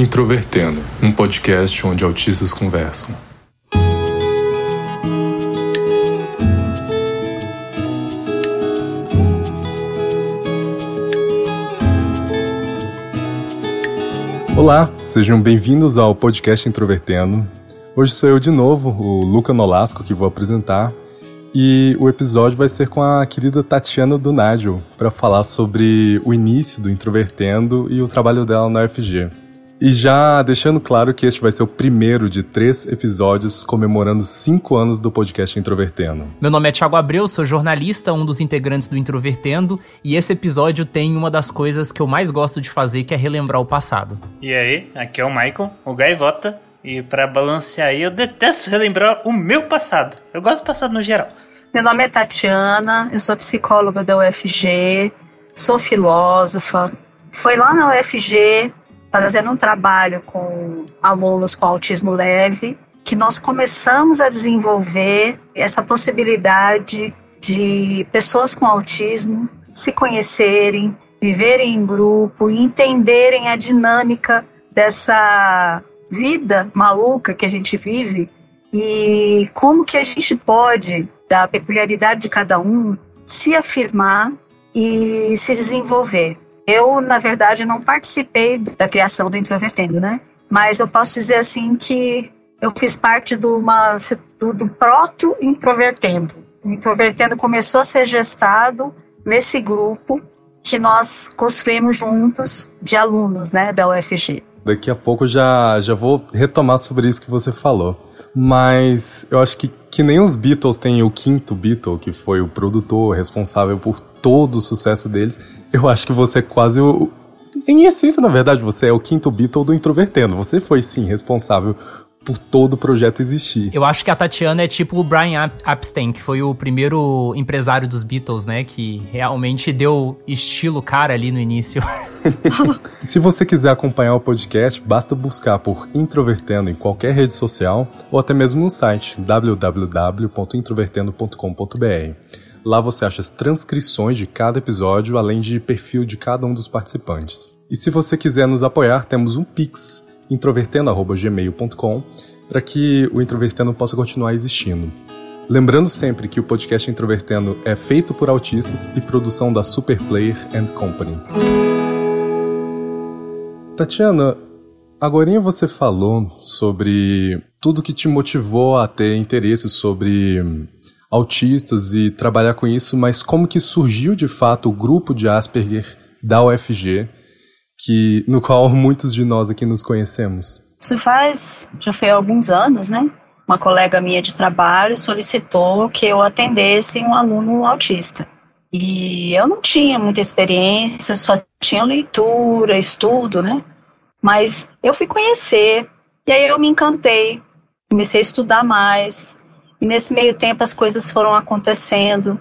Introvertendo, um podcast onde autistas conversam. Olá, sejam bem-vindos ao podcast Introvertendo. Hoje sou eu de novo, o Luca Nolasco, que vou apresentar. E o episódio vai ser com a querida Tatiana do Nádio, para falar sobre o início do Introvertendo e o trabalho dela na UFG. E já deixando claro que este vai ser o primeiro de três episódios comemorando cinco anos do podcast Introvertendo. Meu nome é Thiago Abreu, sou jornalista, um dos integrantes do Introvertendo, e esse episódio tem uma das coisas que eu mais gosto de fazer, que é relembrar o passado. E aí, aqui é o Michael, o gaivota, e para balancear aí, eu detesto relembrar o meu passado. Eu gosto do passado no geral. Meu nome é Tatiana, eu sou psicóloga da UFG, sou filósofa. Foi lá na UFG fazendo um trabalho com alunos com autismo leve, que nós começamos a desenvolver essa possibilidade de pessoas com autismo se conhecerem, viverem em grupo entenderem a dinâmica dessa vida maluca que a gente vive e como que a gente pode, da peculiaridade de cada um, se afirmar e se desenvolver. Eu, na verdade, não participei da criação do Introvertendo, né? Mas eu posso dizer assim que eu fiz parte do, uma, do, do proto-introvertendo. O Introvertendo começou a ser gestado nesse grupo que nós construímos juntos de alunos, né, da UFG. Daqui a pouco já, já vou retomar sobre isso que você falou. Mas eu acho que, que nem os Beatles têm o quinto Beatle, que foi o produtor responsável por todo o sucesso deles, eu acho que você é quase o. Em essência, na verdade, você é o quinto Beatle do Introvertendo. Você foi, sim, responsável por todo o projeto existir. Eu acho que a Tatiana é tipo o Brian Epstein, que foi o primeiro empresário dos Beatles, né? Que realmente deu estilo cara ali no início. Se você quiser acompanhar o podcast, basta buscar por Introvertendo em qualquer rede social ou até mesmo no site www.introvertendo.com.br. Lá você acha as transcrições de cada episódio, além de perfil de cada um dos participantes. E se você quiser nos apoiar, temos um Pix, introvertendo.gmail.com, para que o Introvertendo possa continuar existindo. Lembrando sempre que o podcast Introvertendo é feito por autistas e produção da Superplayer and Company. Tatiana, agora você falou sobre tudo que te motivou a ter interesse sobre autistas e trabalhar com isso, mas como que surgiu de fato o grupo de Asperger da UFG, que no qual muitos de nós aqui nos conhecemos? Isso faz, já foi alguns anos, né? Uma colega minha de trabalho solicitou que eu atendesse um aluno autista. E eu não tinha muita experiência, só tinha leitura, estudo, né? Mas eu fui conhecer, e aí eu me encantei, comecei a estudar mais, e nesse meio tempo as coisas foram acontecendo.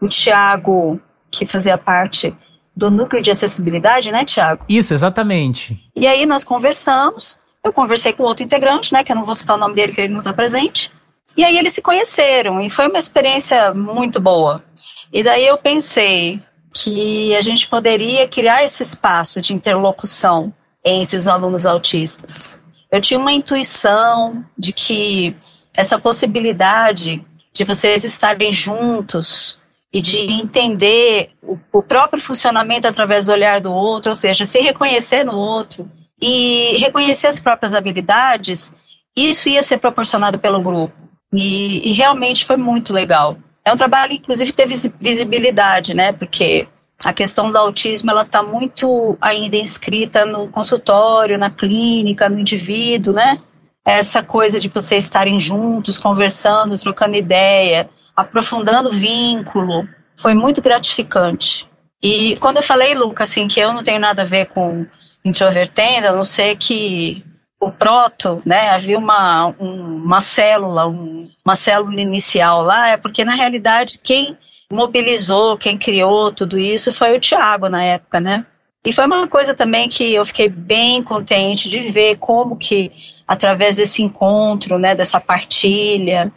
O Tiago, que fazia parte do núcleo de acessibilidade, né, Tiago? Isso, exatamente. E aí nós conversamos. Eu conversei com outro integrante, né, que eu não vou citar o nome dele, que ele não está presente. E aí eles se conheceram e foi uma experiência muito boa. E daí eu pensei que a gente poderia criar esse espaço de interlocução entre os alunos autistas. Eu tinha uma intuição de que essa possibilidade de vocês estarem juntos e de entender o, o, próprio funcionamento através do olhar do outro, ou seja, se reconhecer no outro e reconhecer as próprias habilidades, isso ia ser proporcionado pelo grupo. E, e realmente foi muito legal. É um trabalho, inclusive, teve visibilidade, né? Porque a questão do autismo ela está muito ainda inscrita no consultório, na clínica, no indivíduo, né? Essa coisa de vocês estarem juntos, conversando, trocando ideia, aprofundando o vínculo, foi muito gratificante. E quando eu falei, Luca, assim, que eu não tenho nada a ver com introvertendo, a não ser que o proto, né, havia uma, um, uma célula, um, uma célula inicial lá, é porque na realidade quem mobilizou, quem criou tudo isso foi o Tiago na época, né? E foi uma coisa também que eu fiquei bem contente de ver como que através desse encontro, né, dessa partilha,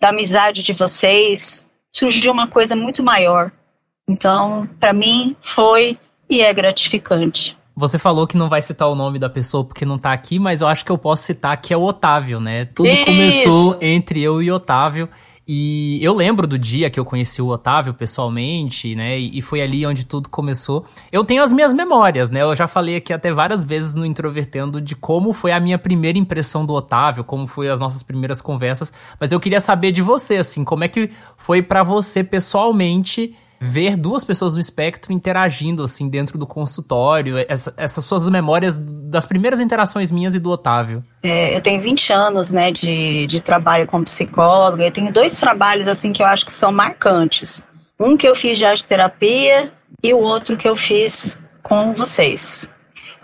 da amizade de vocês, surgiu uma coisa muito maior. Então, para mim, foi e é gratificante. Você falou que não vai citar o nome da pessoa porque não tá aqui, mas eu acho que eu posso citar que é o Otávio, né? Tudo Isso. começou entre eu e Otávio. E eu lembro do dia que eu conheci o Otávio pessoalmente, né? E foi ali onde tudo começou. Eu tenho as minhas memórias, né? Eu já falei aqui até várias vezes no Introvertendo de como foi a minha primeira impressão do Otávio, como foi as nossas primeiras conversas. Mas eu queria saber de você, assim, como é que foi para você pessoalmente ver duas pessoas no espectro interagindo, assim, dentro do consultório, essa, essas suas memórias das primeiras interações minhas e do Otávio. É, eu tenho 20 anos, né, de, de trabalho como psicóloga, eu tenho dois trabalhos, assim, que eu acho que são marcantes. Um que eu fiz de arte terapia e o outro que eu fiz com vocês.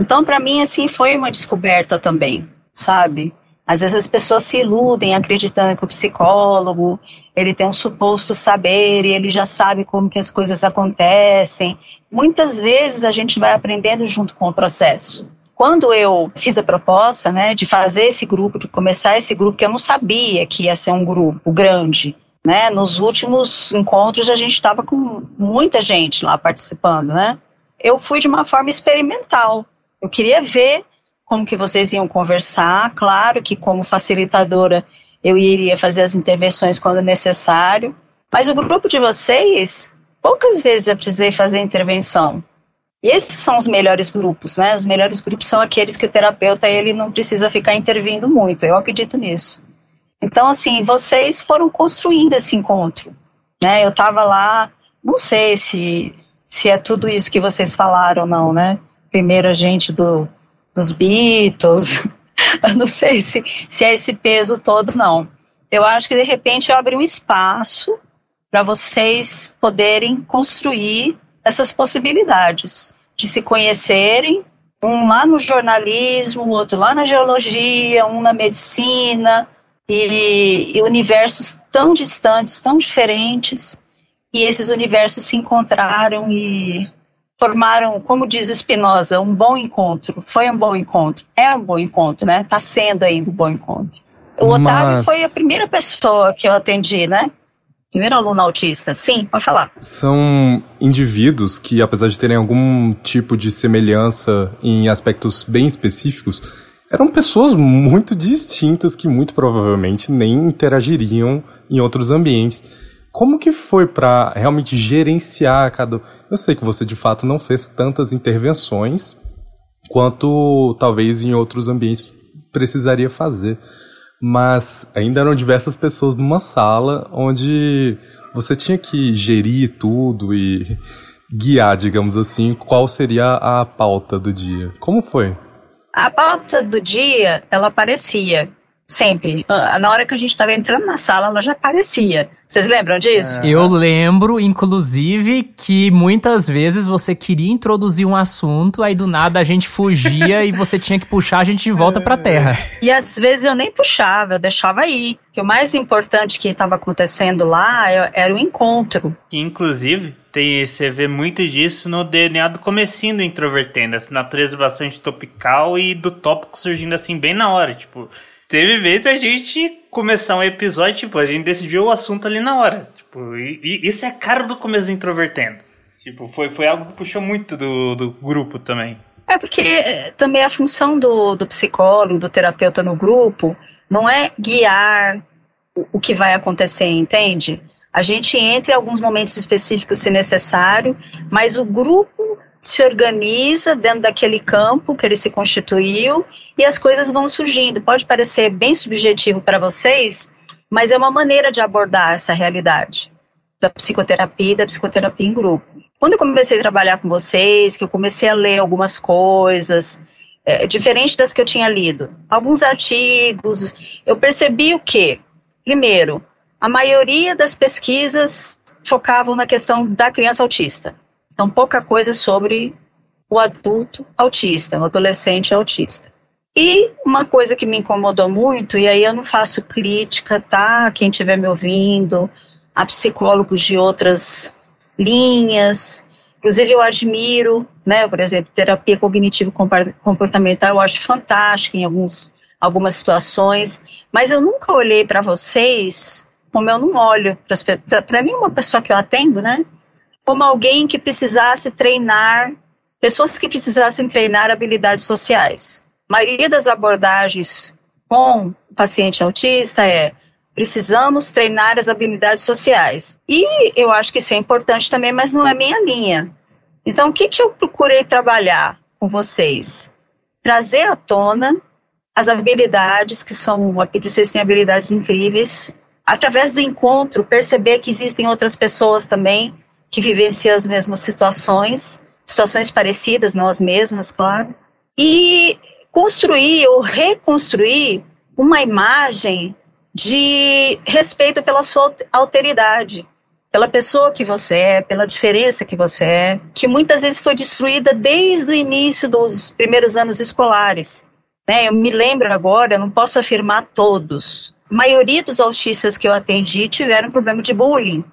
Então, para mim, assim, foi uma descoberta também, sabe? Às vezes as pessoas se iludem acreditando que o psicólogo ele tem um suposto saber e ele já sabe como que as coisas acontecem. Muitas vezes a gente vai aprendendo junto com o processo. Quando eu fiz a proposta, né, de fazer esse grupo, de começar esse grupo, que eu não sabia que ia ser um grupo grande, né? Nos últimos encontros a gente estava com muita gente lá participando, né? Eu fui de uma forma experimental. Eu queria ver como que vocês iam conversar. Claro que como facilitadora eu iria fazer as intervenções quando necessário, mas o grupo de vocês, poucas vezes eu precisei fazer intervenção. E esses são os melhores grupos, né? Os melhores grupos são aqueles que o terapeuta ele não precisa ficar intervindo muito. Eu acredito nisso. Então, assim, vocês foram construindo esse encontro, né? Eu estava lá, não sei se se é tudo isso que vocês falaram ou não, né? Primeiro a gente do dos Beatles. Eu não sei se, se é esse peso todo, não. Eu acho que de repente eu abri um espaço para vocês poderem construir essas possibilidades de se conhecerem, um lá no jornalismo, o outro lá na geologia, um na medicina, e, e universos tão distantes, tão diferentes, e esses universos se encontraram e formaram, como diz Spinoza, um bom encontro. Foi um bom encontro. É um bom encontro, né? Está sendo ainda um bom encontro. O Otávio Mas... foi a primeira pessoa que eu atendi, né? Primeiro aluno autista. Sim, pode falar. São indivíduos que, apesar de terem algum tipo de semelhança em aspectos bem específicos, eram pessoas muito distintas que muito provavelmente nem interagiriam em outros ambientes. Como que foi para realmente gerenciar cada. Eu sei que você de fato não fez tantas intervenções quanto talvez em outros ambientes precisaria fazer, mas ainda eram diversas pessoas numa sala onde você tinha que gerir tudo e guiar, digamos assim, qual seria a pauta do dia. Como foi? A pauta do dia, ela aparecia Sempre. Ah, na hora que a gente estava entrando na sala, ela já aparecia. Vocês lembram disso? É. Eu lembro, inclusive, que muitas vezes você queria introduzir um assunto, aí do nada a gente fugia e você tinha que puxar a gente de volta pra terra. E às vezes eu nem puxava, eu deixava aí. Que o mais importante que estava acontecendo lá era o encontro. Inclusive, tem, você vê muito disso no DNA do comecinho do Introvertendo. Essa natureza bastante topical e do tópico surgindo assim bem na hora. Tipo, teve vez a gente começar um episódio, tipo, a gente decidiu o assunto ali na hora. Tipo, e, e isso é caro do começo do Introvertendo. Tipo, foi, foi algo que puxou muito do, do grupo também. É porque eh, também a função do, do psicólogo, do terapeuta no grupo, não é guiar o, o que vai acontecer, entende? A gente entra em alguns momentos específicos se necessário, mas o grupo se organiza dentro daquele campo que ele se constituiu e as coisas vão surgindo. Pode parecer bem subjetivo para vocês, mas é uma maneira de abordar essa realidade da psicoterapia e da psicoterapia em grupo. Quando eu comecei a trabalhar com vocês, que eu comecei a ler algumas coisas, é, diferente das que eu tinha lido, alguns artigos, eu percebi o que, primeiro, a maioria das pesquisas focavam na questão da criança autista. Então, pouca coisa sobre o adulto autista, o adolescente autista. E uma coisa que me incomodou muito, e aí eu não faço crítica, tá? Quem estiver me ouvindo, a psicólogos de outras linhas. Inclusive, eu admiro, né? Por exemplo, terapia cognitivo comportamental, eu acho fantástica em alguns, algumas situações, mas eu nunca olhei para vocês como eu não olho. Para mim, uma pessoa que eu atendo, né? Como alguém que precisasse treinar pessoas que precisassem treinar habilidades sociais. A maioria das abordagens com o paciente autista é precisamos treinar as habilidades sociais. E eu acho que isso é importante também, mas não é minha linha. Então, o que, que eu procurei trabalhar com vocês? Trazer à tona as habilidades que são, vocês têm habilidades incríveis, através do encontro, perceber que existem outras pessoas também que vivenciam as mesmas situações, situações parecidas, as mesmas, claro, e construir ou reconstruir uma imagem de respeito pela sua alteridade, pela pessoa que você é, pela diferença que você é, que muitas vezes foi destruída desde o início dos primeiros anos escolares. Né? Eu me lembro agora, não posso afirmar todos, a maioria dos autistas que eu atendi tiveram problema de bullying.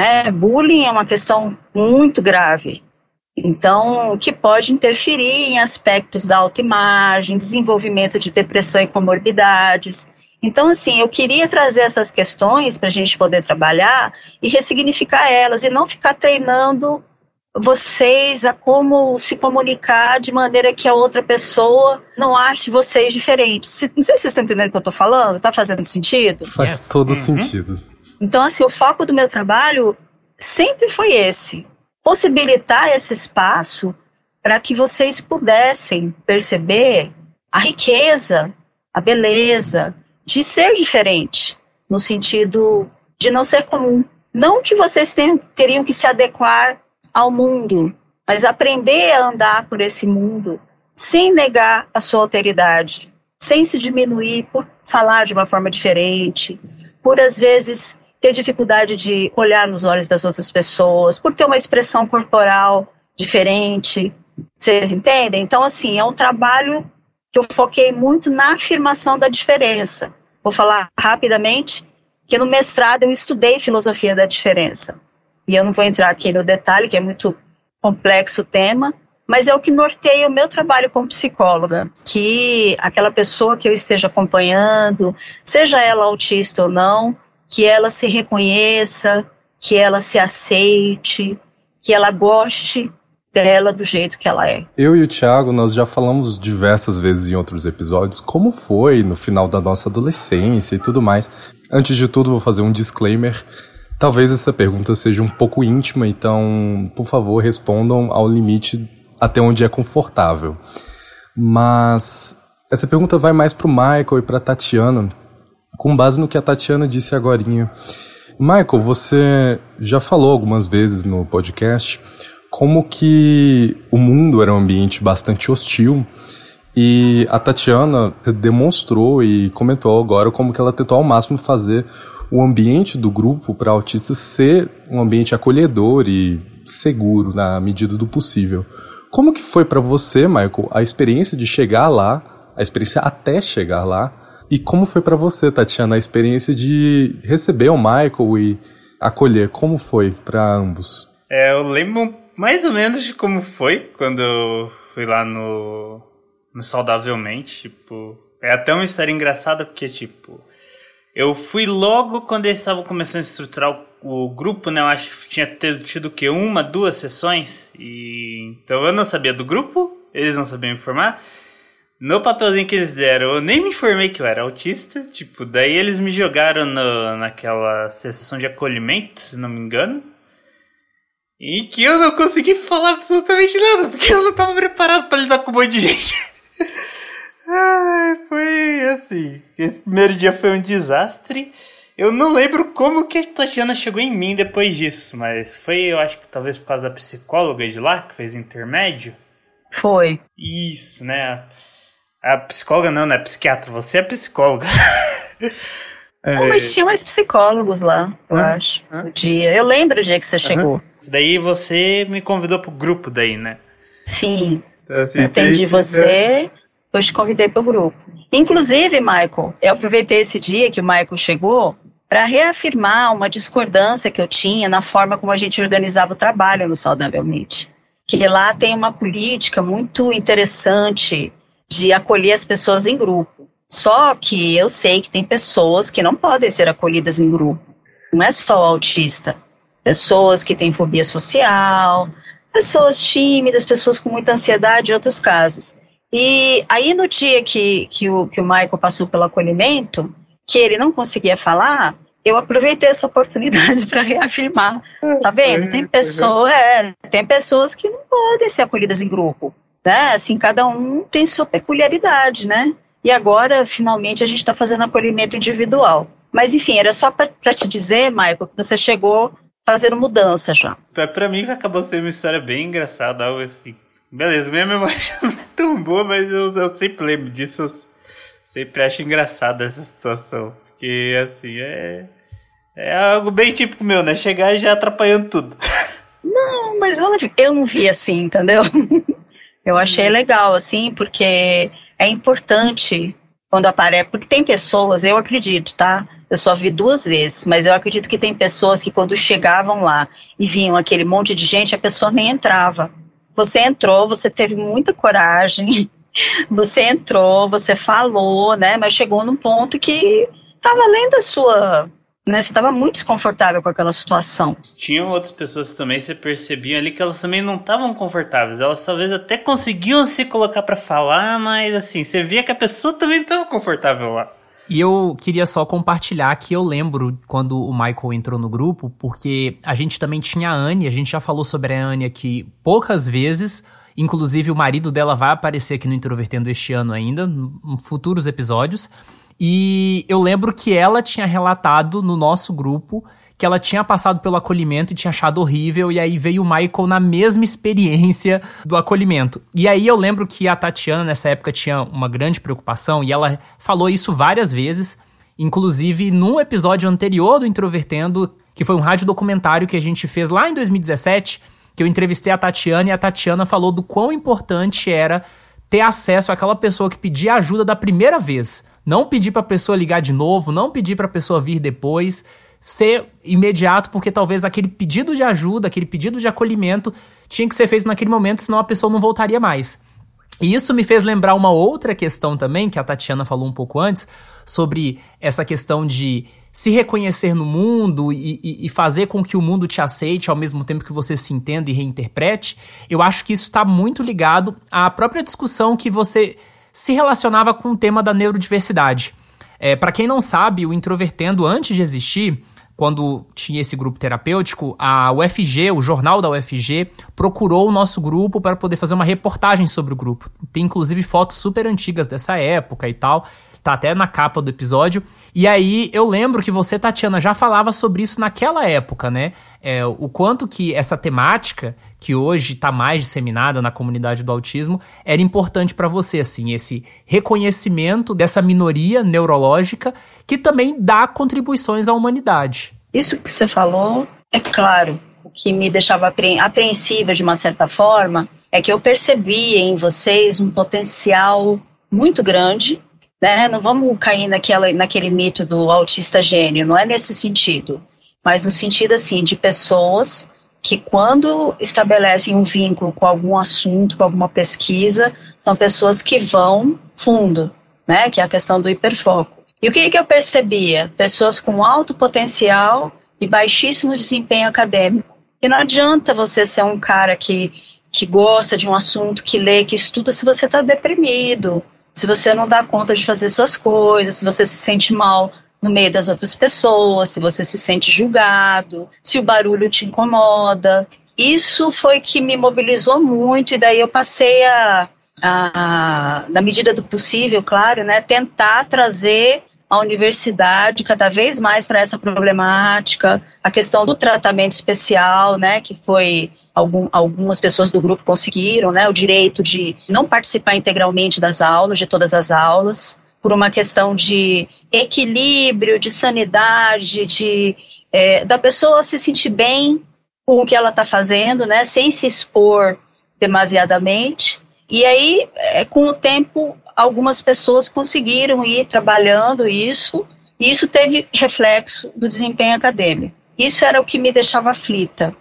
Né? Bullying é uma questão muito grave. Então, que pode interferir em aspectos da autoimagem, desenvolvimento de depressão e comorbidades. Então, assim, eu queria trazer essas questões para a gente poder trabalhar e ressignificar elas e não ficar treinando vocês a como se comunicar de maneira que a outra pessoa não ache vocês diferentes. Não sei se vocês estão entendendo o que eu estou falando, está fazendo sentido? Faz yes. todo uhum. sentido. Então, assim, o foco do meu trabalho sempre foi esse: possibilitar esse espaço para que vocês pudessem perceber a riqueza, a beleza de ser diferente, no sentido de não ser comum. Não que vocês tenham, teriam que se adequar ao mundo, mas aprender a andar por esse mundo sem negar a sua alteridade, sem se diminuir por falar de uma forma diferente, por às vezes ter dificuldade de olhar nos olhos das outras pessoas, por ter uma expressão corporal diferente. Vocês entendem? Então, assim, é um trabalho que eu foquei muito na afirmação da diferença. Vou falar rapidamente que no mestrado eu estudei filosofia da diferença e eu não vou entrar aqui no detalhe, que é muito complexo o tema, mas é o que norteia o meu trabalho como psicóloga, que aquela pessoa que eu esteja acompanhando, seja ela autista ou não, que ela se reconheça, que ela se aceite, que ela goste dela do jeito que ela é. Eu e o Thiago, nós já falamos diversas vezes em outros episódios como foi no final da nossa adolescência e tudo mais. Antes de tudo, vou fazer um disclaimer. Talvez essa pergunta seja um pouco íntima, então, por favor, respondam ao limite até onde é confortável. Mas essa pergunta vai mais para o Michael e para Tatiana, com base no que a Tatiana disse agora. Michael, você já falou algumas vezes no podcast como que o mundo era um ambiente bastante hostil e a Tatiana demonstrou e comentou agora como que ela tentou ao máximo fazer o ambiente do grupo para autistas ser um ambiente acolhedor e seguro na medida do possível. Como que foi para você, Michael, a experiência de chegar lá, a experiência até chegar lá, e como foi para você, Tatiana, a experiência de receber o Michael e acolher? Como foi para ambos? É, eu lembro mais ou menos de como foi quando eu fui lá no, no Saudavelmente. Tipo, é até uma história engraçada porque, tipo, eu fui logo quando eles estavam começando a estruturar o, o grupo, né? Eu acho que tinha tido o quê? Uma, duas sessões. E então eu não sabia do grupo, eles não sabiam informar. No papelzinho que eles deram, eu nem me informei que eu era autista. Tipo, daí eles me jogaram no, naquela sessão de acolhimento, se não me engano. E que eu não consegui falar absolutamente nada, porque eu não estava preparado para lidar com um monte de gente. Ai, foi assim. Esse primeiro dia foi um desastre. Eu não lembro como que a Tatiana chegou em mim depois disso, mas foi, eu acho que talvez por causa da psicóloga de lá, que fez intermédio. Foi. Isso, né? A psicóloga não, né? Psiquiatra. Você é psicóloga. é... Não, mas tinha mais psicólogos lá, eu ah, acho. Ah. No dia. Eu lembro o dia que você chegou. Daí você me convidou pro grupo daí, né? Sim. Então, assim, Atendi você eu te convidei para o grupo. Inclusive, Michael, eu aproveitei esse dia que o Michael chegou para reafirmar uma discordância que eu tinha na forma como a gente organizava o trabalho no Saudavelmente. Que lá tem uma política muito interessante de acolher as pessoas em grupo. Só que eu sei que tem pessoas que não podem ser acolhidas em grupo. Não é só o autista. Pessoas que têm fobia social, pessoas tímidas, pessoas com muita ansiedade, outros casos. E aí no dia que, que, o, que o Michael passou pelo acolhimento, que ele não conseguia falar, eu aproveitei essa oportunidade para reafirmar. Tá vendo? Tem pessoas, é, tem pessoas que não podem ser acolhidas em grupo. Né? Assim, cada um tem sua peculiaridade, né? E agora, finalmente, a gente está fazendo acolhimento individual. Mas, enfim, era só para te dizer, Michael, que você chegou fazendo mudança já. Para mim, acabou sendo uma história bem engraçada, algo assim. Beleza, minha memória não é tão boa, mas eu, eu sempre lembro disso. Eu sempre acho engraçada essa situação. Porque, assim, é. É algo bem típico meu, né? Chegar e já atrapalhando tudo. Não, mas eu não, eu não vi assim, entendeu? Eu achei legal, assim, porque é importante quando aparece. Porque tem pessoas, eu acredito, tá? Eu só vi duas vezes, mas eu acredito que tem pessoas que quando chegavam lá e vinham aquele monte de gente, a pessoa nem entrava. Você entrou, você teve muita coragem, você entrou, você falou, né? Mas chegou num ponto que estava além da sua né? Você estava muito desconfortável com aquela situação. Tinham outras pessoas também, você percebia ali que elas também não estavam confortáveis. Elas talvez até conseguiam se colocar para falar, mas assim, você via que a pessoa também estava confortável lá. E eu queria só compartilhar que eu lembro quando o Michael entrou no grupo, porque a gente também tinha a Anne, a gente já falou sobre a Anne aqui poucas vezes, inclusive o marido dela vai aparecer aqui no Introvertendo este ano ainda, em futuros episódios. E eu lembro que ela tinha relatado no nosso grupo que ela tinha passado pelo acolhimento e tinha achado horrível, e aí veio o Michael na mesma experiência do acolhimento. E aí eu lembro que a Tatiana nessa época tinha uma grande preocupação, e ela falou isso várias vezes, inclusive num episódio anterior do Introvertendo, que foi um rádio documentário que a gente fez lá em 2017, que eu entrevistei a Tatiana e a Tatiana falou do quão importante era ter acesso àquela pessoa que pedia ajuda da primeira vez. Não pedir para a pessoa ligar de novo, não pedir para a pessoa vir depois, ser imediato, porque talvez aquele pedido de ajuda, aquele pedido de acolhimento tinha que ser feito naquele momento, senão a pessoa não voltaria mais. E isso me fez lembrar uma outra questão também, que a Tatiana falou um pouco antes, sobre essa questão de se reconhecer no mundo e, e, e, fazer com que o mundo te aceite ao mesmo tempo que você se entenda e reinterprete, eu acho que isso está muito ligado à própria discussão que você se relacionava com o tema da neurodiversidade. É, Para quem não sabe, o Introvertendo, antes de existir, quando tinha esse grupo terapêutico, a UFG, o jornal da UFG, procurou o nosso grupo para poder fazer uma reportagem sobre o grupo. Tem inclusive fotos super antigas dessa época e tal tá até na capa do episódio. E aí eu lembro que você, Tatiana, já falava sobre isso naquela época, né? É, o quanto que essa temática, que hoje está mais disseminada na comunidade do autismo, era importante para você, assim, esse reconhecimento dessa minoria neurológica que também dá contribuições à humanidade. Isso que você falou é claro. O que me deixava apreensiva de uma certa forma é que eu percebi em vocês um potencial muito grande né? Não vamos cair naquela, naquele mito do autista gênio, não é nesse sentido, mas no sentido assim de pessoas que quando estabelecem um vínculo com algum assunto, com alguma pesquisa, são pessoas que vão fundo, né? Que é a questão do hiperfoco. E o que, que eu percebia? Pessoas com alto potencial e baixíssimo desempenho acadêmico. E não adianta você ser um cara que, que gosta de um assunto, que lê, que estuda, se você está deprimido, se você não dá conta de fazer suas coisas, se você se sente mal no meio das outras pessoas, se você se sente julgado, se o barulho te incomoda. Isso foi que me mobilizou muito, e daí eu passei a, a na medida do possível, claro, né, tentar trazer a universidade cada vez mais para essa problemática, a questão do tratamento especial, né, que foi algum, algumas pessoas do grupo conseguiram, né, o direito de não participar integralmente das aulas, de todas as aulas, por uma questão de equilíbrio, de sanidade, de é, da pessoa se sentir bem com o que ela está fazendo, né, sem se expor demasiadamente. E aí, é, com o tempo, algumas pessoas conseguiram ir trabalhando isso, e isso teve reflexo no desempenho acadêmico. Isso era o que me deixava aflita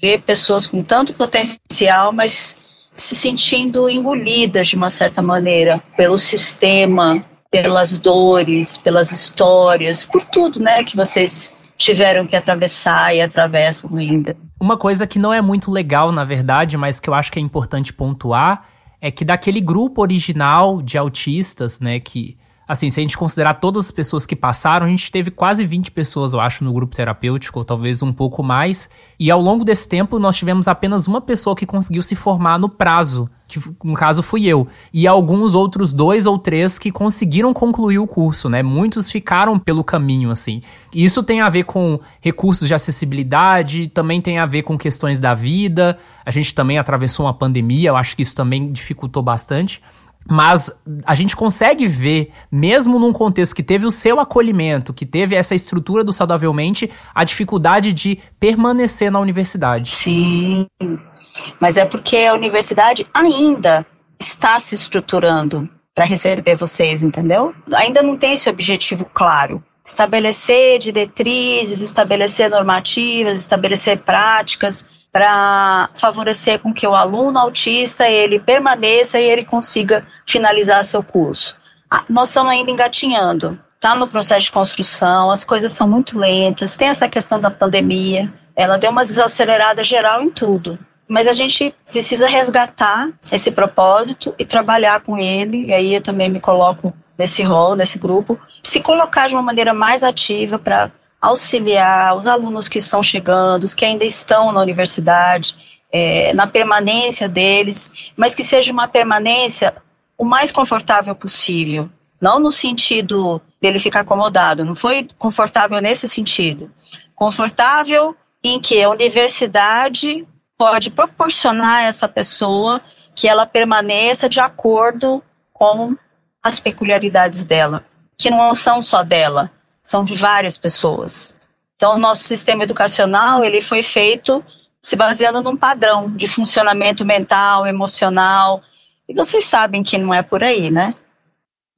ver pessoas com tanto potencial, mas se sentindo engolidas de uma certa maneira pelo sistema, pelas dores, pelas histórias, por tudo, né, que vocês tiveram que atravessar e atravessam ainda. Uma coisa que não é muito legal, na verdade, mas que eu acho que é importante pontuar, é que daquele grupo original de autistas, né, que Assim, se a gente considerar todas as pessoas que passaram, a gente teve quase 20 pessoas, eu acho, no grupo terapêutico, ou talvez um pouco mais. E ao longo desse tempo, nós tivemos apenas uma pessoa que conseguiu se formar no prazo, que no caso fui eu. E alguns outros dois ou três que conseguiram concluir o curso, né? Muitos ficaram pelo caminho, assim. Isso tem a ver com recursos de acessibilidade, também tem a ver com questões da vida. A gente também atravessou uma pandemia, eu acho que isso também dificultou bastante. Mas a gente consegue ver, mesmo num contexto que teve o seu acolhimento, que teve essa estrutura do saudavelmente, a dificuldade de permanecer na universidade. Sim, mas é porque a universidade ainda está se estruturando para receber vocês, entendeu? Ainda não tem esse objetivo claro. Estabelecer diretrizes, estabelecer normativas, estabelecer práticas para favorecer com que o aluno autista ele permaneça e ele consiga finalizar seu curso. Ah, nós estamos ainda engatinhando, está no processo de construção, as coisas são muito lentas, tem essa questão da pandemia, ela deu uma desacelerada geral em tudo. Mas a gente precisa resgatar esse propósito e trabalhar com ele, e aí eu também me coloco nesse rol, nesse grupo, se colocar de uma maneira mais ativa para auxiliar os alunos que estão chegando, os que ainda estão na universidade, é, na permanência deles, mas que seja uma permanência o mais confortável possível. Não no sentido dele ficar acomodado, não foi confortável nesse sentido. Confortável em que a universidade pode proporcionar a essa pessoa que ela permaneça de acordo com as peculiaridades dela, que não são só dela, são de várias pessoas. Então, o nosso sistema educacional ele foi feito se baseando num padrão de funcionamento mental, emocional, e vocês sabem que não é por aí, né?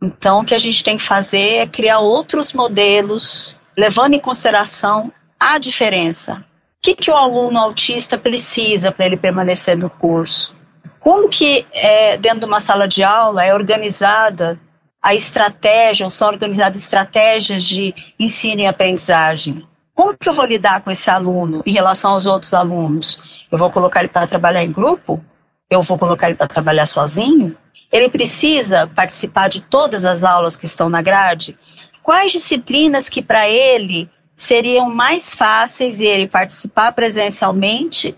Então, o que a gente tem que fazer é criar outros modelos, levando em consideração a diferença. O que, que o aluno autista precisa para ele permanecer no curso? Como que, é, dentro de uma sala de aula, é organizada a estratégia, são organizadas estratégias de ensino e aprendizagem. Como que eu vou lidar com esse aluno em relação aos outros alunos? Eu vou colocar ele para trabalhar em grupo? Eu vou colocar ele para trabalhar sozinho? Ele precisa participar de todas as aulas que estão na grade? Quais disciplinas que para ele seriam mais fáceis ele participar presencialmente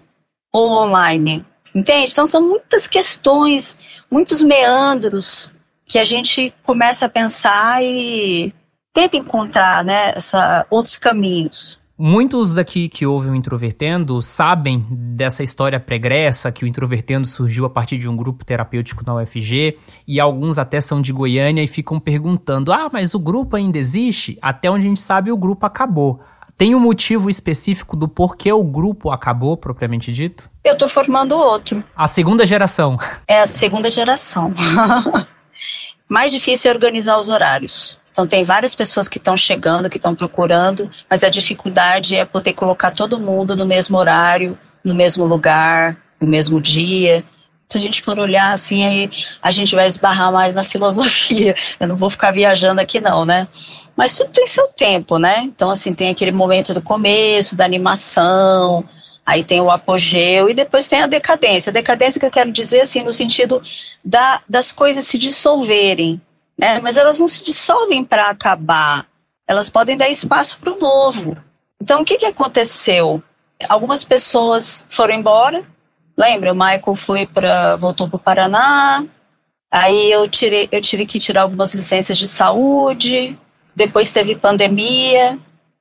ou online? Entende? Então são muitas questões, muitos meandros que a gente começa a pensar e tenta encontrar né, essa, outros caminhos. Muitos aqui que ouvem o Introvertendo sabem dessa história pregressa, que o Introvertendo surgiu a partir de um grupo terapêutico na UFG, e alguns até são de Goiânia e ficam perguntando: ah, mas o grupo ainda existe? Até onde a gente sabe, o grupo acabou. Tem um motivo específico do porquê o grupo acabou, propriamente dito? Eu tô formando outro. A segunda geração. É a segunda geração. mais difícil é organizar os horários. Então, tem várias pessoas que estão chegando, que estão procurando, mas a dificuldade é poder colocar todo mundo no mesmo horário, no mesmo lugar, no mesmo dia. Se a gente for olhar assim, aí a gente vai esbarrar mais na filosofia. Eu não vou ficar viajando aqui, não, né? Mas tudo tem seu tempo, né? Então, assim, tem aquele momento do começo, da animação, Aí tem o apogeu e depois tem a decadência. A decadência que eu quero dizer, assim, no sentido da, das coisas se dissolverem, né? Mas elas não se dissolvem para acabar. Elas podem dar espaço para o novo. Então, o que, que aconteceu? Algumas pessoas foram embora. Lembra? O Michael foi para voltou para o Paraná. Aí eu tirei, eu tive que tirar algumas licenças de saúde. Depois teve pandemia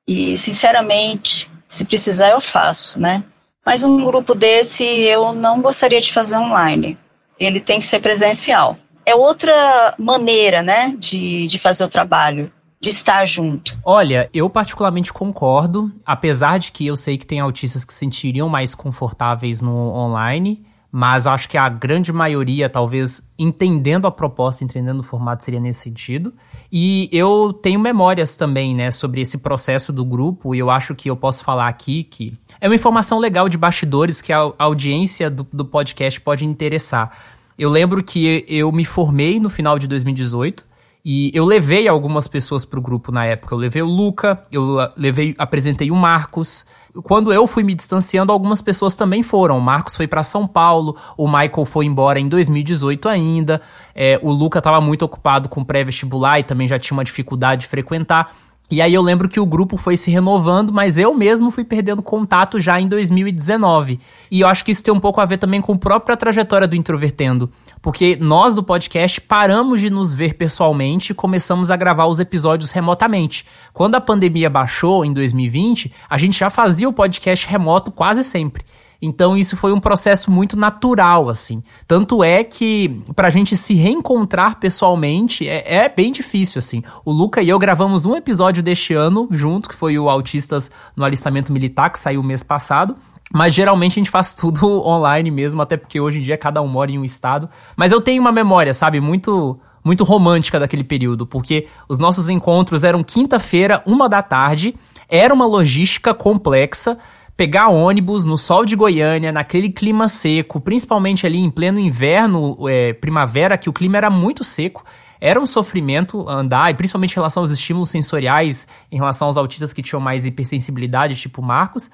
e, sinceramente, se precisar eu faço, né? Mas um grupo desse eu não gostaria de fazer online. Ele tem que ser presencial. É outra maneira, né, de, de fazer o trabalho de estar junto. Olha, eu particularmente concordo, apesar de que eu sei que tem autistas que se sentiriam mais confortáveis no online, mas acho que a grande maioria, talvez entendendo a proposta, entendendo o formato, seria nesse sentido. E eu tenho memórias também, né, sobre esse processo do grupo, e eu acho que eu posso falar aqui que é uma informação legal de bastidores que a audiência do, do podcast pode interessar. Eu lembro que eu me formei no final de 2018 E eu levei algumas pessoas pro grupo na época. Eu levei o Luca, eu levei, apresentei o Marcos. Quando eu fui me distanciando, algumas pessoas também foram. O Marcos foi para São Paulo, o Michael foi embora em 2018 ainda. É, o Luca estava muito ocupado com pré-vestibular e também já tinha uma dificuldade de frequentar. E aí eu lembro que o grupo foi se renovando, mas eu mesmo fui perdendo contato já em 2019. E eu acho que isso tem um pouco a ver também com a própria trajetória do Introvertendo. Porque nós do podcast paramos de nos ver pessoalmente e começamos a gravar os episódios remotamente. Quando a pandemia baixou em 2020, a gente já fazia o podcast remoto quase sempre. Então isso foi um processo muito natural, assim. Tanto é que pra gente se reencontrar pessoalmente é, é, bem difícil, assim. O Luca e eu gravamos um episódio deste ano junto, que foi o Autistas no Alistamento Militar, que saiu mês passado. Mas geralmente a gente faz tudo online mesmo, até porque hoje em dia cada um mora em um estado. Mas eu tenho uma memória, sabe, muito muito romântica daquele período, porque os nossos encontros eram quinta-feira, uma da tarde, era uma logística complexa pegar ônibus no sol de Goiânia, naquele clima seco, principalmente ali em pleno inverno, é, primavera, que o clima era muito seco. Era um sofrimento andar, e principalmente em relação aos estímulos sensoriais, em relação aos autistas que tinham mais hipersensibilidade, tipo Marcos.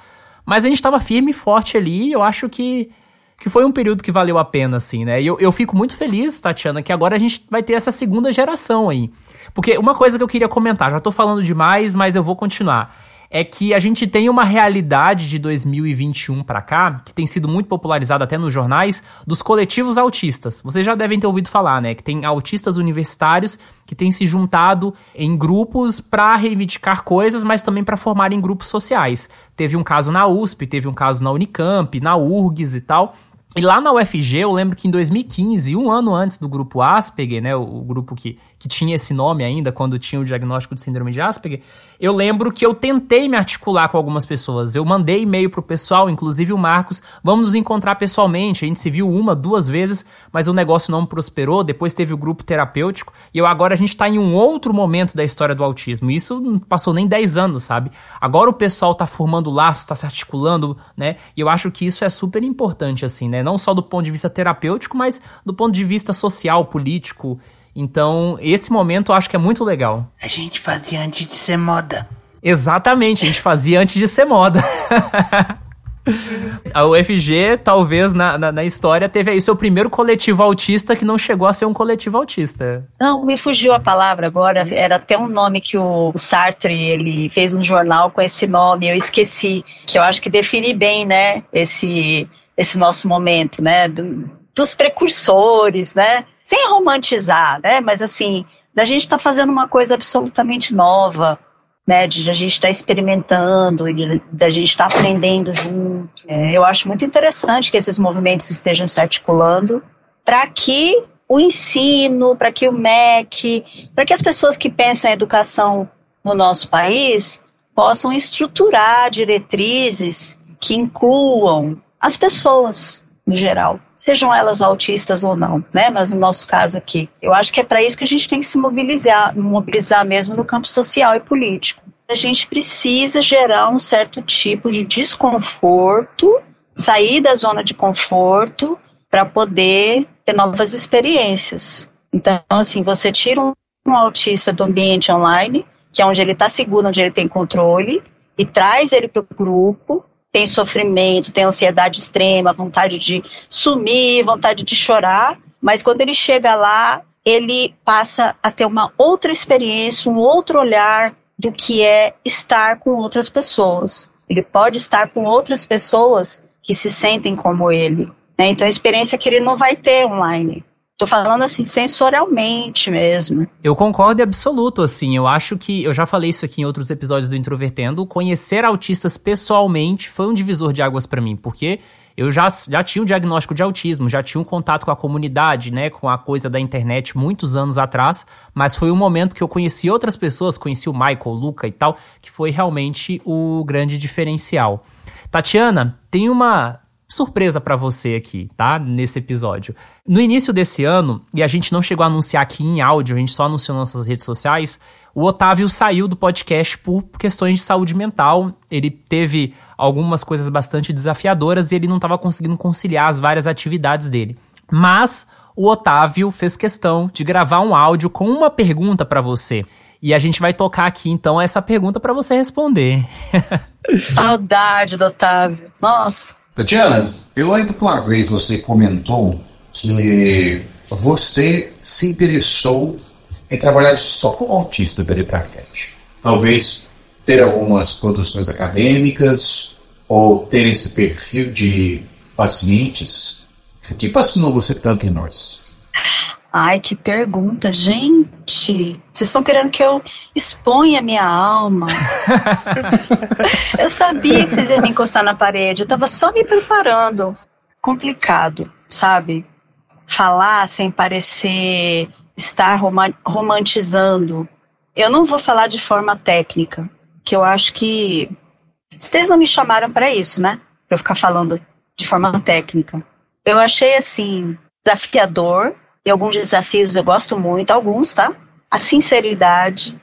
Mas a gente estava firme e forte ali, e eu acho que, que foi um período que valeu a pena, assim, né? E eu, eu fico muito feliz, Tatiana, que agora a gente vai ter essa segunda geração aí. Porque uma coisa que eu queria comentar, já tô falando demais, mas eu vou continuar é que a gente tem uma realidade de 2021 para cá, que tem sido muito popularizada até nos jornais, dos coletivos autistas. Vocês já devem ter ouvido falar, né? Que tem autistas universitários que têm se juntado em grupos para reivindicar coisas, mas também para formarem grupos sociais. Teve um caso na USP, teve um caso na Unicamp, na URGS e tal. E lá na UFG, eu lembro que em 2015, um ano antes do grupo Asperger, né, o, o grupo que, que tinha esse nome ainda, quando tinha o diagnóstico de síndrome de Asperger, eu lembro que eu tentei me articular com algumas pessoas. Eu mandei e-mail pro pessoal, inclusive o Marcos, vamos nos encontrar pessoalmente. A gente se viu uma, duas vezes, mas o negócio não prosperou. Depois teve o grupo terapêutico e eu, agora a gente tá em um outro momento da história do autismo. Isso não passou nem 10 anos, sabe? Agora o pessoal tá formando laços, tá se articulando, né? E eu acho que isso é super importante, assim, né? Não só do ponto de vista terapêutico, mas do ponto de vista social, político então, esse momento eu acho que é muito legal. A gente fazia antes de ser moda. Exatamente, a gente fazia antes de ser moda. A UFG, talvez, na, na, na, história, teve aí seu primeiro coletivo autista que não chegou a ser um coletivo autista. Não, me fugiu a palavra agora. Era até um nome que o Sartre, ele fez um jornal com esse nome, eu esqueci, que eu acho que define bem, né, esse, esse nosso momento, né, do, dos precursores, né, sem romantizar, né? Mas assim, da gente estar tá fazendo uma coisa absolutamente nova, né? De a gente estar tá experimentando, da gente estar tá aprendendo junto. É, eu acho muito interessante que esses movimentos estejam se articulando para que o ensino, para que o MEC, para que as pessoas que pensam em educação no nosso país possam estruturar diretrizes que incluam as pessoas, no geral, sejam elas autistas ou não, né? Mas no nosso caso aqui, eu acho que é para isso que a gente tem que se mobilizar, mobilizar mesmo no campo social e político. A gente precisa gerar um certo tipo de desconforto, sair da zona de conforto para poder ter novas experiências. Então, assim, você tira um, um autista do ambiente online, que é onde ele está seguro, onde ele tem controle, e traz ele para o grupo tem sofrimento, tem ansiedade extrema, vontade de sumir, vontade de chorar, mas quando ele chega lá, ele passa a ter uma outra experiência, um outro olhar do que é estar com outras pessoas. Ele pode estar com outras pessoas que se sentem como ele. Né? Então, a experiência que ele não vai ter online. Tô falando assim, sensorialmente mesmo. Eu concordo absoluto, assim. Eu acho que. Eu já falei isso aqui em outros episódios do Introvertendo. Conhecer autistas pessoalmente foi um divisor de águas para mim, porque eu já, já tinha um diagnóstico de autismo, já tinha um contato com a comunidade, né, com a coisa da internet muitos anos atrás, mas foi um momento que eu conheci outras pessoas, conheci o Michael, o Luca e tal, que foi realmente o grande diferencial. Tatiana, tem uma surpresa para você aqui, tá? Nesse episódio. No início desse ano, e a gente não chegou a anunciar aqui em áudio, a gente só anunciou nas nossas redes sociais, o Otávio saiu do podcast por questões de saúde mental. Ele teve algumas coisas bastante desafiadoras e ele não estava conseguindo conciliar as várias atividades dele. Mas o Otávio fez questão de gravar um áudio com uma pergunta para você. E a gente vai tocar aqui então essa pergunta para você responder. Saudade do Otávio. Nossa. Tatiana, eu lembro que uma vez você comentou que você se interessou em trabalhar só com autista pela Talvez ter algumas produções acadêmicas ou ter esse perfil de pacientes. O que fascinou você tanto em nós? Ai, que pergunta, gente. Vocês estão querendo que eu exponha minha alma. eu sabia que vocês iam me encostar na parede. Eu tava só me preparando. Complicado, sabe? Falar sem parecer estar romantizando. Eu não vou falar de forma técnica, que eu acho que vocês não me chamaram para isso, né? Pra eu ficar falando de forma técnica. Eu achei assim desafiador e alguns desafios eu gosto muito, alguns, tá? A sinceridade,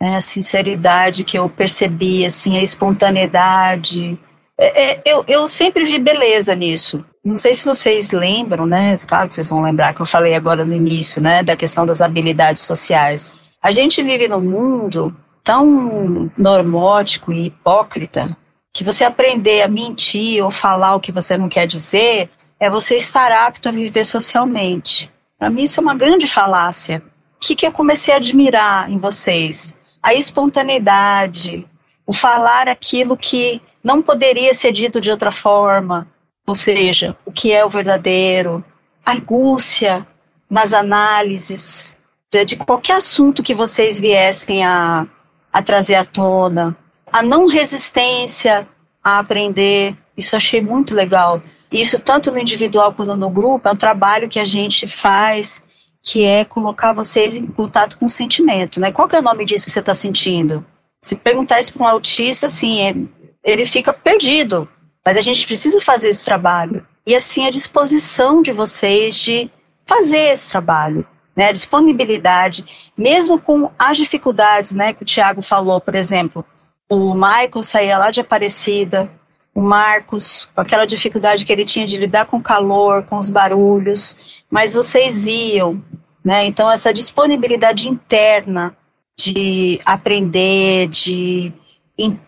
né? A sinceridade que eu percebi, assim, a espontaneidade. É, é, eu, eu sempre vi beleza nisso. Não sei se vocês lembram, né? Claro que vocês vão lembrar que eu falei agora no início, né? Da questão das habilidades sociais. A gente vive num mundo tão normótico e hipócrita que você aprender a mentir ou falar o que você não quer dizer é você estar apto a viver socialmente. Para mim, isso é uma grande falácia. O que, que eu comecei a admirar em vocês? A espontaneidade, o falar aquilo que não poderia ser dito de outra forma, ou seja, o que é o verdadeiro, a angústia nas análises de, de qualquer assunto que vocês viessem a, a trazer à tona, a não resistência a aprender, isso achei muito legal. Isso, tanto no individual quanto no grupo, é um trabalho que a gente faz, que é colocar vocês em contato com o sentimento, né? Qual que é o nome disso que você está sentindo? Se perguntar isso para um autista, assim, é, ele fica perdido. Mas a gente precisa fazer esse trabalho. E, assim, a disposição de vocês de fazer esse trabalho, né? A disponibilidade, mesmo com as dificuldades, né, que o Tiago falou, por exemplo, o Michael saía lá de Aparecida, o Marcos, com aquela dificuldade que ele tinha de lidar com o calor, com os barulhos, mas vocês iam, né? Então essa disponibilidade interna de aprender, de,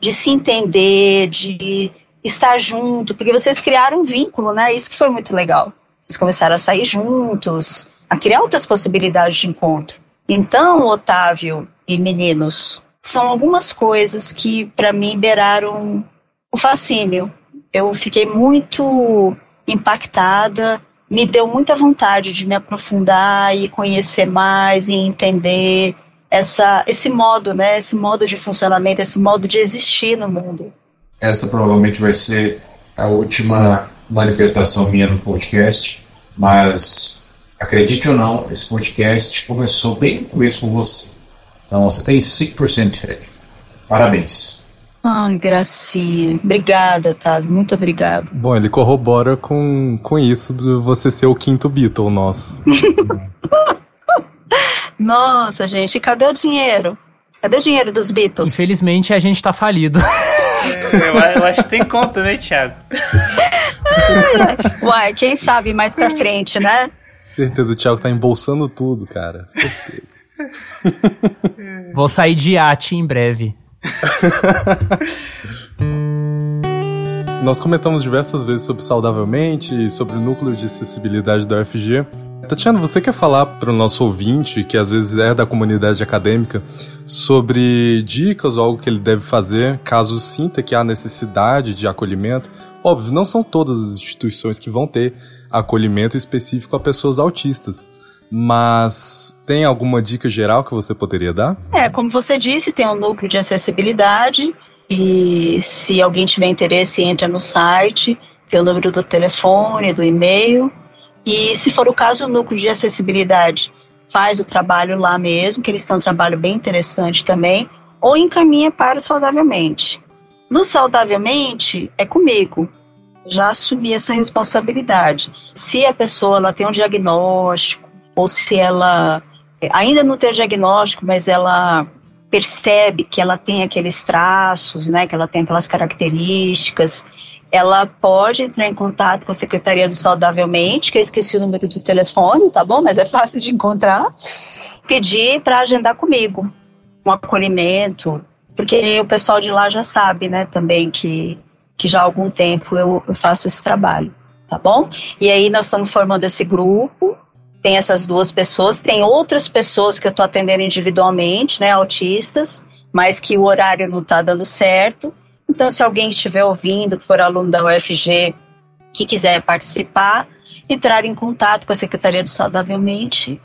de se entender, de estar junto, porque vocês criaram um vínculo, né? Isso que foi muito legal. Vocês começaram a sair juntos, a criar outras possibilidades de encontro. Então, Otávio e meninos, são algumas coisas que para mim beiraram fascínio. Eu fiquei muito impactada, me deu muita vontade de me aprofundar e conhecer mais e entender essa, esse modo, né, esse modo de funcionamento, esse modo de existir no mundo. Essa provavelmente vai ser a última manifestação minha no podcast, mas acredite ou não, esse podcast começou bem no começo com você. Então você tem 5% de crédito. Parabéns. Ah, gracinha. Obrigada, Otávio. Muito obrigado. Bom, ele corrobora com, com isso de você ser o quinto Beatle nosso. Nossa, gente, cadê o dinheiro? Cadê o dinheiro dos Beatles? Infelizmente a gente tá falido. É, eu, eu, acho que tem conta, né, Thiago? Uai, quem sabe mais pra frente, né? Certeza, o Thiago tá embolsando tudo, cara. Certeza. Vou sair de iate em breve. Nós comentamos diversas vezes sobre Saudavelmente e sobre o núcleo de acessibilidade da UFG. Tatiana, você quer falar para o nosso ouvinte, que às vezes é da comunidade acadêmica, sobre dicas ou algo que ele deve fazer caso sinta que há necessidade de acolhimento? Óbvio, não são todas as instituições que vão ter acolhimento específico a pessoas autistas. Mas tem alguma dica geral que você poderia dar? É, como você disse, tem um núcleo de acessibilidade e se alguém tiver interesse, entra no site, tem o número do telefone, do e-mail. E se for o caso, o núcleo de acessibilidade faz o trabalho lá mesmo, que eles têm um trabalho bem interessante também, ou encaminha para o Saudavelmente. No Saudavelmente é comigo. Já assumi essa responsabilidade. Se a pessoa ela tem um diagnóstico, ou se ela ainda não tem diagnóstico, mas ela percebe que ela tem aqueles traços, né, que ela tem aquelas características, ela pode entrar em contato com a Secretaria do Saudavelmente, que eu esqueci o número do telefone, tá bom? Mas é fácil de encontrar. Pedir para agendar comigo um acolhimento, porque o pessoal de lá já sabe, né, também que, que já há algum tempo eu, eu faço esse trabalho, tá bom? E aí nós estamos formando esse grupo, tem essas duas pessoas, tem outras pessoas que eu estou atendendo individualmente, né, autistas, mas que o horário não está dando certo. Então, se alguém estiver ouvindo, que for aluno da UFG, que quiser participar, entrar em contato com a Secretaria do Saudavelmente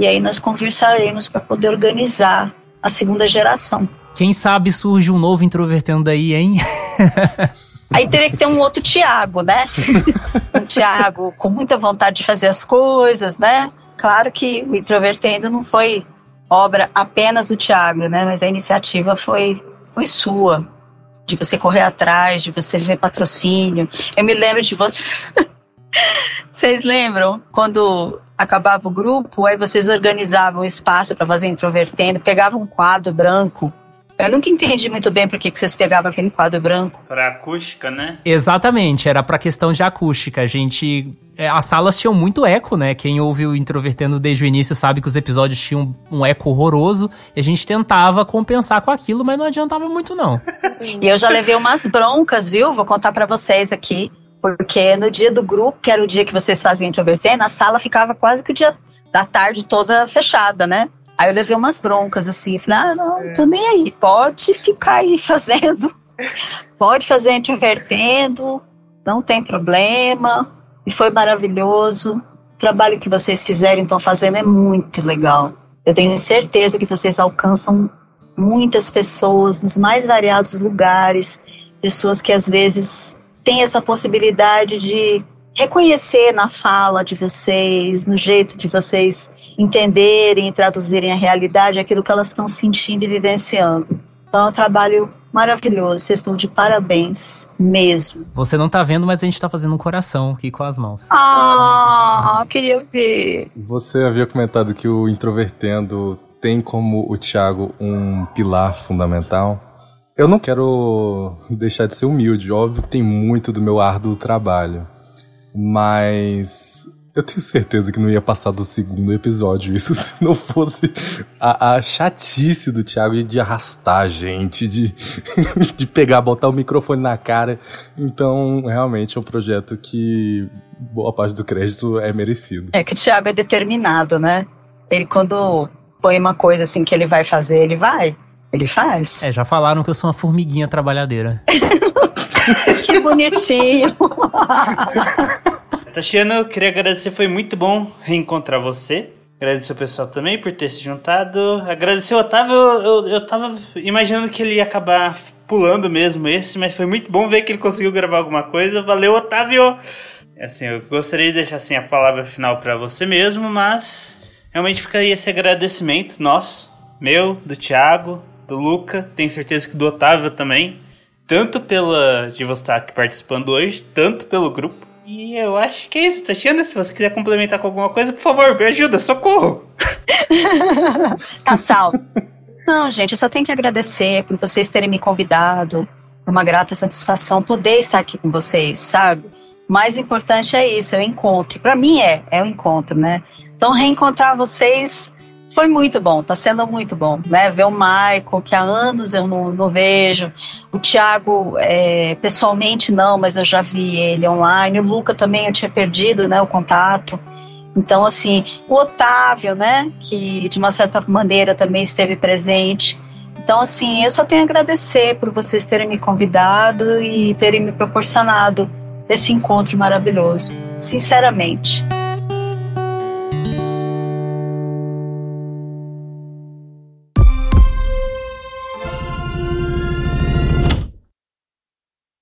e aí nós conversaremos para poder organizar a segunda geração. Quem sabe surge um novo introvertendo daí, hein? Aí teria que ter um outro Tiago, né? um Tiago com muita vontade de fazer as coisas, né? Claro que o Introvertendo não foi obra apenas do Tiago, né? Mas a iniciativa foi, foi sua de você correr atrás, de você ver patrocínio. Eu me lembro de você. vocês lembram quando acabava o grupo, aí vocês organizavam o espaço para fazer introvertendo, pegavam um quadro branco. Eu nunca entendi muito bem por que vocês pegavam aquele quadro branco. Para acústica, né? Exatamente, era para questão de acústica. A gente é, as salas tinham muito eco, né? Quem ouviu Introvertendo desde o início sabe que os episódios tinham um eco horroroso e a gente tentava compensar com aquilo, mas não adiantava muito não. e eu já levei umas broncas, viu? Vou contar para vocês aqui, porque no dia do grupo, que era o dia que vocês faziam Introvertendo, a sala ficava quase que o dia da tarde toda fechada, né? Aí eu levei umas broncas assim, falei, ah, não, tô nem aí, pode ficar aí fazendo, pode fazer introvertendo, não tem problema e foi maravilhoso. O trabalho que vocês fizeram, estão fazendo, é muito legal. Eu tenho certeza que vocês alcançam muitas pessoas nos mais variados lugares, pessoas que às vezes têm essa possibilidade de reconhecer na fala de vocês, no jeito de vocês entenderem e traduzirem a realidade aquilo que elas estão sentindo e vivenciando. Então é um trabalho maravilhoso. Vocês estão de parabéns mesmo. Você não tá vendo, mas a gente tá fazendo um coração aqui com as mãos. Ah, queria ver. Você havia comentado que o Introvertendo tem como o Thiago um pilar fundamental. Eu não quero deixar de ser humilde, óbvio que tem muito do meu árduo trabalho. Mas eu tenho certeza que não ia passar do segundo episódio isso se não fosse a, a chatice do Thiago de, arrastar a gente, de, de pegar, botar o microfone na cara. Então, realmente é um projeto que boa parte do crédito é merecido. É que o Thiago é determinado, né? Ele quando põe uma coisa assim que ele vai fazer, ele vai. Ele faz. É, já falaram que eu sou uma formiguinha trabalhadeira. que bonitinho. Tatiana, eu queria agradecer, foi muito bom reencontrar você. Agradecer o pessoal também por ter se juntado. Agradecer o Otávio, eu, eu, eu tava imaginando que ele ia acabar pulando mesmo esse, mas foi muito bom ver que ele conseguiu gravar alguma coisa. Valeu, Otávio! Assim, eu gostaria de deixar assim, a palavra final para você mesmo, mas realmente ficaria esse agradecimento nosso, meu, do Thiago, do Luca, tenho certeza que do Otávio também, tanto pela de você estar aqui participando hoje, tanto pelo grupo. E eu acho que é isso, Tatiana. Se você quiser complementar com alguma coisa, por favor, me ajuda, socorro! tá salvo. Não, gente, eu só tenho que agradecer por vocês terem me convidado. É uma grata satisfação poder estar aqui com vocês, sabe? Mais importante é isso, é o encontro. Para mim é, é o encontro, né? Então, reencontrar vocês foi muito bom, tá sendo muito bom, né? Ver o Michael, que há anos eu não, não vejo, o Thiago, é, pessoalmente não, mas eu já vi ele online, o Luca também eu tinha perdido, né, o contato. Então, assim, o Otávio, né, que de uma certa maneira também esteve presente. Então, assim, eu só tenho a agradecer por vocês terem me convidado e terem me proporcionado esse encontro maravilhoso, sinceramente.